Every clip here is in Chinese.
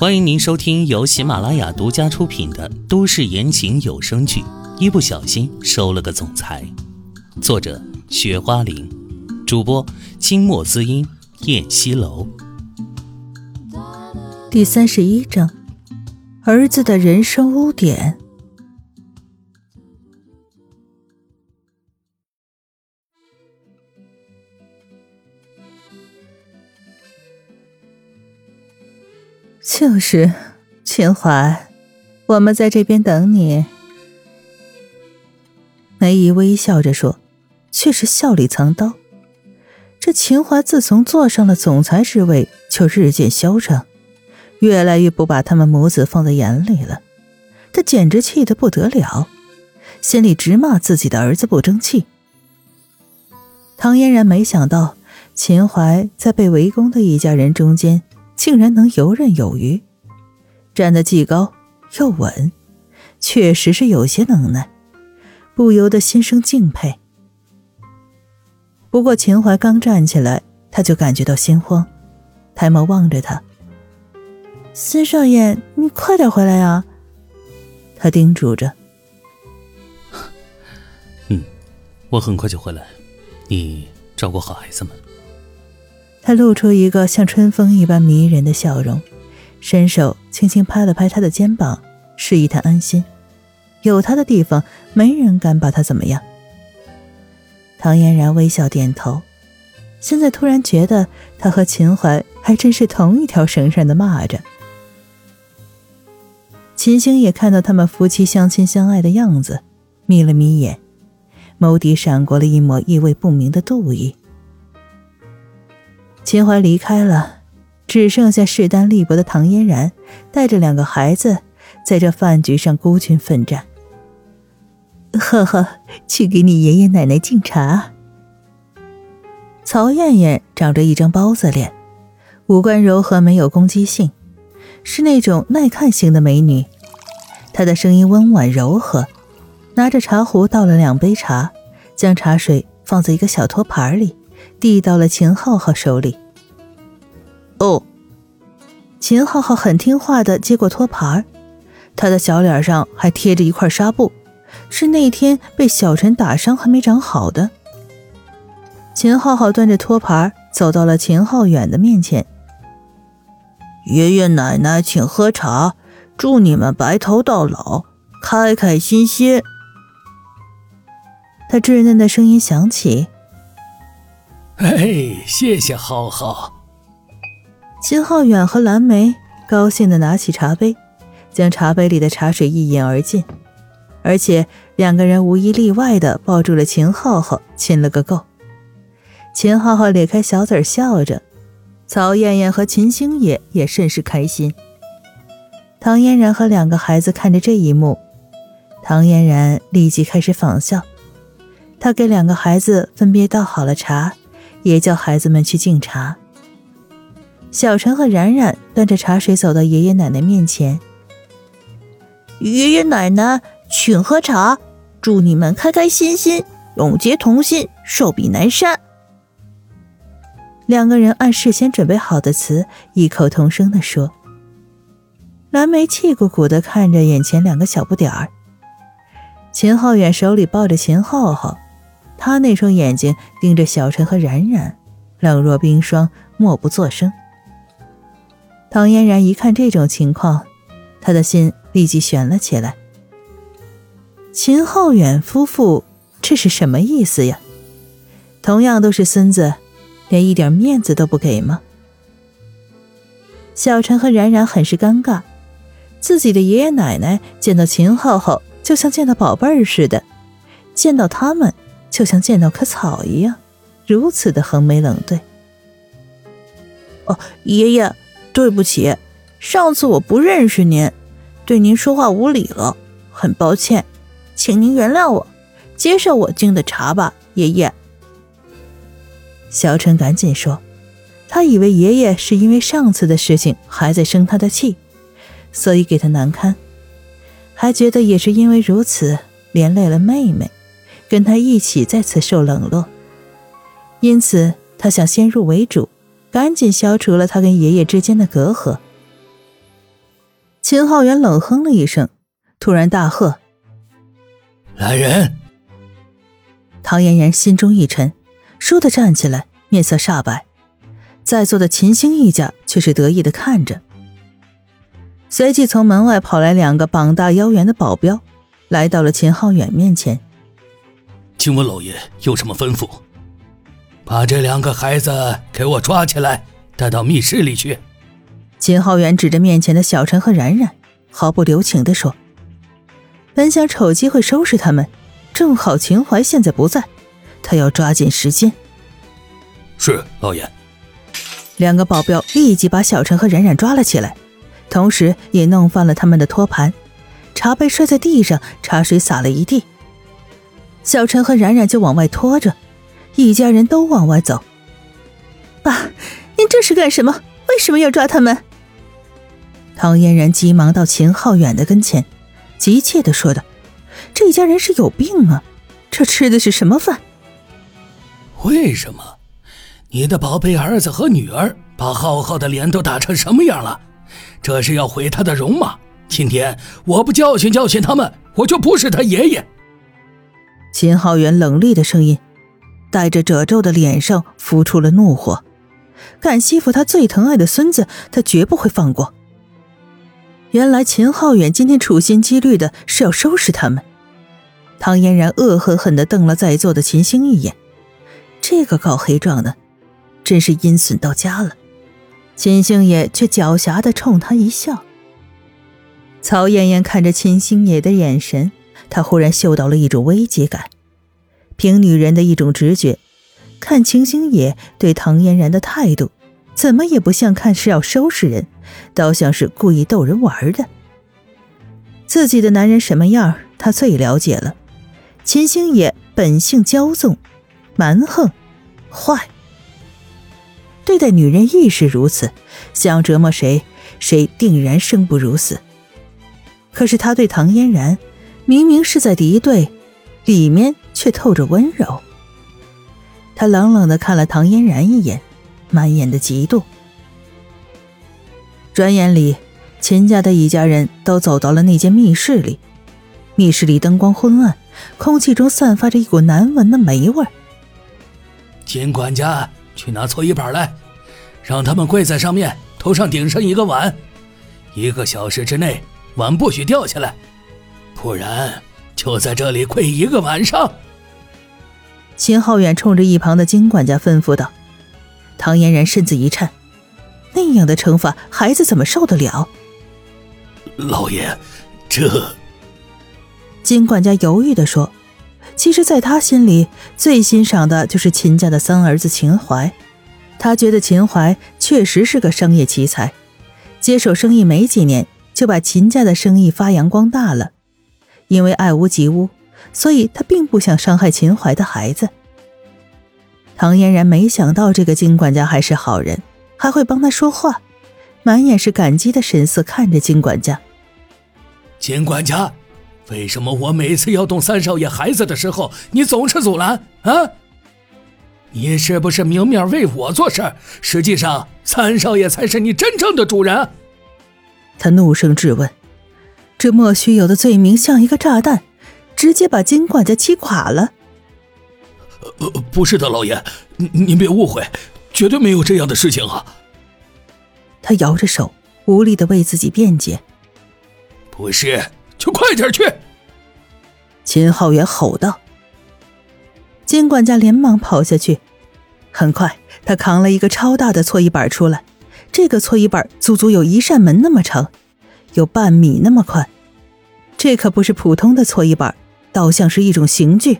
欢迎您收听由喜马拉雅独家出品的都市言情有声剧《一不小心收了个总裁》，作者：雪花玲，主播：清墨滋音、燕西楼。第三十一章，儿子的人生污点。就是，秦淮，我们在这边等你。梅姨微笑着说，却是笑里藏刀。这秦淮自从坐上了总裁之位，就日渐嚣张，越来越不把他们母子放在眼里了。他简直气得不得了，心里直骂自己的儿子不争气。唐嫣然没想到，秦淮在被围攻的一家人中间。竟然能游刃有余，站得既高又稳，确实是有些能耐，不由得心生敬佩。不过秦淮刚站起来，他就感觉到心慌，抬眸望着他：“孙少爷，你快点回来呀！”他叮嘱着。“嗯，我很快就回来，你照顾好孩子们。”他露出一个像春风一般迷人的笑容，伸手轻轻拍了拍他的肩膀，示意他安心。有他的地方，没人敢把他怎么样。唐嫣然微笑点头，现在突然觉得他和秦淮还真是同一条绳上的蚂蚱。秦星也看到他们夫妻相亲相爱的样子，眯了眯眼，眸底闪过了一抹意味不明的妒意。秦淮离开了，只剩下势单力薄的唐嫣然带着两个孩子在这饭局上孤军奋战。呵呵，去给你爷爷奶奶敬茶。曹艳艳长着一张包子脸，五官柔和，没有攻击性，是那种耐看型的美女。她的声音温婉柔和，拿着茶壶倒了两杯茶，将茶水放在一个小托盘里。递到了秦浩浩手里。哦，秦浩浩很听话的接过托盘，他的小脸上还贴着一块纱布，是那天被小陈打伤还没长好的。秦浩浩端着托盘走到了秦浩远的面前：“爷爷奶奶，请喝茶，祝你们白头到老，开开心心。”他稚嫩的声音响起。哎，谢谢浩浩。秦浩远和蓝莓高兴的拿起茶杯，将茶杯里的茶水一饮而尽，而且两个人无一例外的抱住了秦浩浩，亲了个够。秦浩浩咧开小嘴笑着，曹艳艳和秦星野也甚是开心。唐嫣然和两个孩子看着这一幕，唐嫣然立即开始仿效，她给两个孩子分别倒好了茶。也叫孩子们去敬茶。小陈和冉冉端着茶水走到爷爷奶奶面前。爷爷奶奶，请喝茶，祝你们开开心心，永结同心，寿比南山。两个人按事先准备好的词异口同声地说。蓝莓气鼓鼓地看着眼前两个小不点儿。秦浩远手里抱着秦浩浩。他那双眼睛盯着小陈和冉冉，冷若冰霜，默不作声。唐嫣然一看这种情况，他的心立即悬了起来。秦浩远夫妇这是什么意思呀？同样都是孙子，连一点面子都不给吗？小陈和冉冉很是尴尬，自己的爷爷奶奶见到秦浩浩就像见到宝贝儿似的，见到他们。就像见到棵草一样，如此的横眉冷对。哦，爷爷，对不起，上次我不认识您，对您说话无礼了，很抱歉，请您原谅我，接受我敬的茶吧，爷爷。小陈赶紧说，他以为爷爷是因为上次的事情还在生他的气，所以给他难堪，还觉得也是因为如此连累了妹妹。跟他一起再次受冷落，因此他想先入为主，赶紧消除了他跟爷爷之间的隔阂。秦浩元冷哼了一声，突然大喝：“来人！”唐嫣然心中一沉，倏地站起来，面色煞白。在座的秦星一家却是得意的看着。随即从门外跑来两个膀大腰圆的保镖，来到了秦浩远面前。请问老爷有什么吩咐？把这两个孩子给我抓起来，带到密室里去。秦浩远指着面前的小陈和冉冉，毫不留情地说：“本想瞅机会收拾他们，正好秦淮现在不在，他要抓紧时间。”是老爷。两个保镖立即把小陈和冉冉抓了起来，同时也弄翻了他们的托盘，茶杯摔在地上，茶水洒了一地。小陈和冉冉就往外拖着，一家人都往外走。爸，您这是干什么？为什么要抓他们？唐嫣然急忙到秦浩远的跟前，急切的说道：“这一家人是有病啊，这吃的是什么饭？为什么？”你的宝贝儿子和女儿把浩浩的脸都打成什么样了？这是要毁他的容吗？今天我不教训教训他们，我就不是他爷爷。秦浩远冷厉的声音，带着褶皱的脸上浮出了怒火。敢欺负他最疼爱的孙子，他绝不会放过。原来秦浩远今天处心积虑的是要收拾他们。唐嫣然恶狠狠地瞪了在座的秦星一眼，这个搞黑状的。真是阴损到家了，秦星野却狡黠的冲他一笑。曹艳艳看着秦星野的眼神，她忽然嗅到了一种危机感。凭女人的一种直觉，看秦星野对唐嫣然的态度，怎么也不像看是要收拾人，倒像是故意逗人玩的。自己的男人什么样，她最了解了。秦星野本性骄纵、蛮横、坏。对待女人亦是如此，想折磨谁，谁定然生不如死。可是他对唐嫣然，明明是在敌对，里面却透着温柔。他冷冷的看了唐嫣然一眼，满眼的嫉妒。转眼里，秦家的一家人都走到了那间密室里。密室里灯光昏暗，空气中散发着一股难闻的霉味。秦管家。去拿搓衣板来，让他们跪在上面，头上顶上一个碗，一个小时之内碗不许掉下来，不然就在这里跪一个晚上。秦浩远冲着一旁的金管家吩咐道。唐嫣然身子一颤，那样的惩罚，孩子怎么受得了？老爷，这……金管家犹豫的说。其实，在他心里，最欣赏的就是秦家的三儿子秦淮。他觉得秦淮确实是个商业奇才，接手生意没几年，就把秦家的生意发扬光大了。因为爱屋及乌，所以他并不想伤害秦淮的孩子。唐嫣然没想到这个金管家还是好人，还会帮他说话，满眼是感激的神色看着金管家。金管家。为什么我每次要动三少爷孩子的时候，你总是阻拦啊？你是不是明面为我做事，实际上三少爷才是你真正的主人？他怒声质问。这莫须有的罪名像一个炸弹，直接把金管家气垮了。呃，不是的，老爷，您您别误会，绝对没有这样的事情啊。他摇着手，无力的为自己辩解。不是。就快点去！秦浩元吼道。金管家连忙跑下去，很快他扛了一个超大的搓衣板出来。这个搓衣板足足有一扇门那么长，有半米那么宽。这可不是普通的搓衣板，倒像是一种刑具。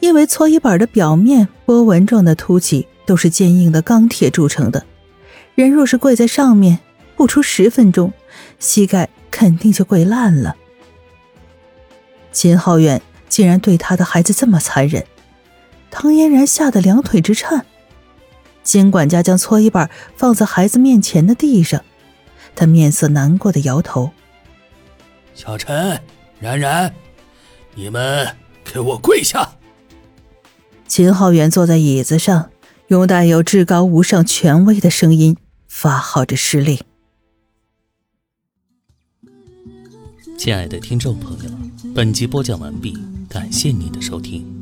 因为搓衣板的表面波纹状的凸起都是坚硬的钢铁铸成的，人若是跪在上面，不出十分钟，膝盖。肯定就跪烂了。秦浩远竟然对他的孩子这么残忍，唐嫣然吓得两腿直颤。金管家将搓衣板放在孩子面前的地上，他面色难过的摇头：“小陈、冉冉，你们给我跪下！”秦浩远坐在椅子上，用带有至高无上权威的声音发号着施令。亲爱的听众朋友，本集播讲完毕，感谢您的收听。